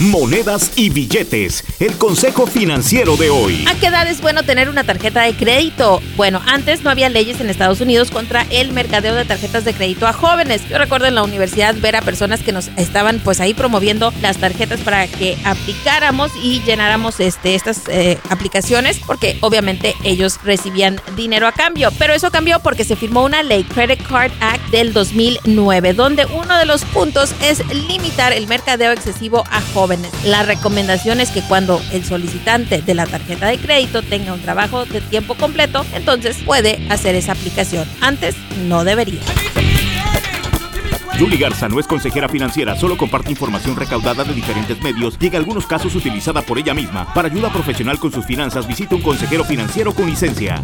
monedas y billetes. El consejo financiero de hoy. ¿A qué edad es bueno tener una tarjeta de crédito? Bueno, antes no había leyes en Estados Unidos contra el mercadeo de tarjetas de crédito a jóvenes. Yo recuerdo en la universidad ver a personas que nos estaban pues ahí promoviendo las tarjetas para que aplicáramos y llenáramos este, estas eh, aplicaciones porque obviamente ellos recibían dinero a cambio. Pero eso cambió porque se firmó una ley, Credit Card Act del 2009, donde uno de los puntos es limitar el mercadeo excesivo a jóvenes. La recomendación es que cuando el solicitante de la tarjeta de crédito tenga un trabajo de tiempo completo, entonces puede hacer esa aplicación. Antes no debería. Julie Garza no es consejera financiera, solo comparte información recaudada de diferentes medios y en algunos casos utilizada por ella misma. Para ayuda profesional con sus finanzas, visita un consejero financiero con licencia.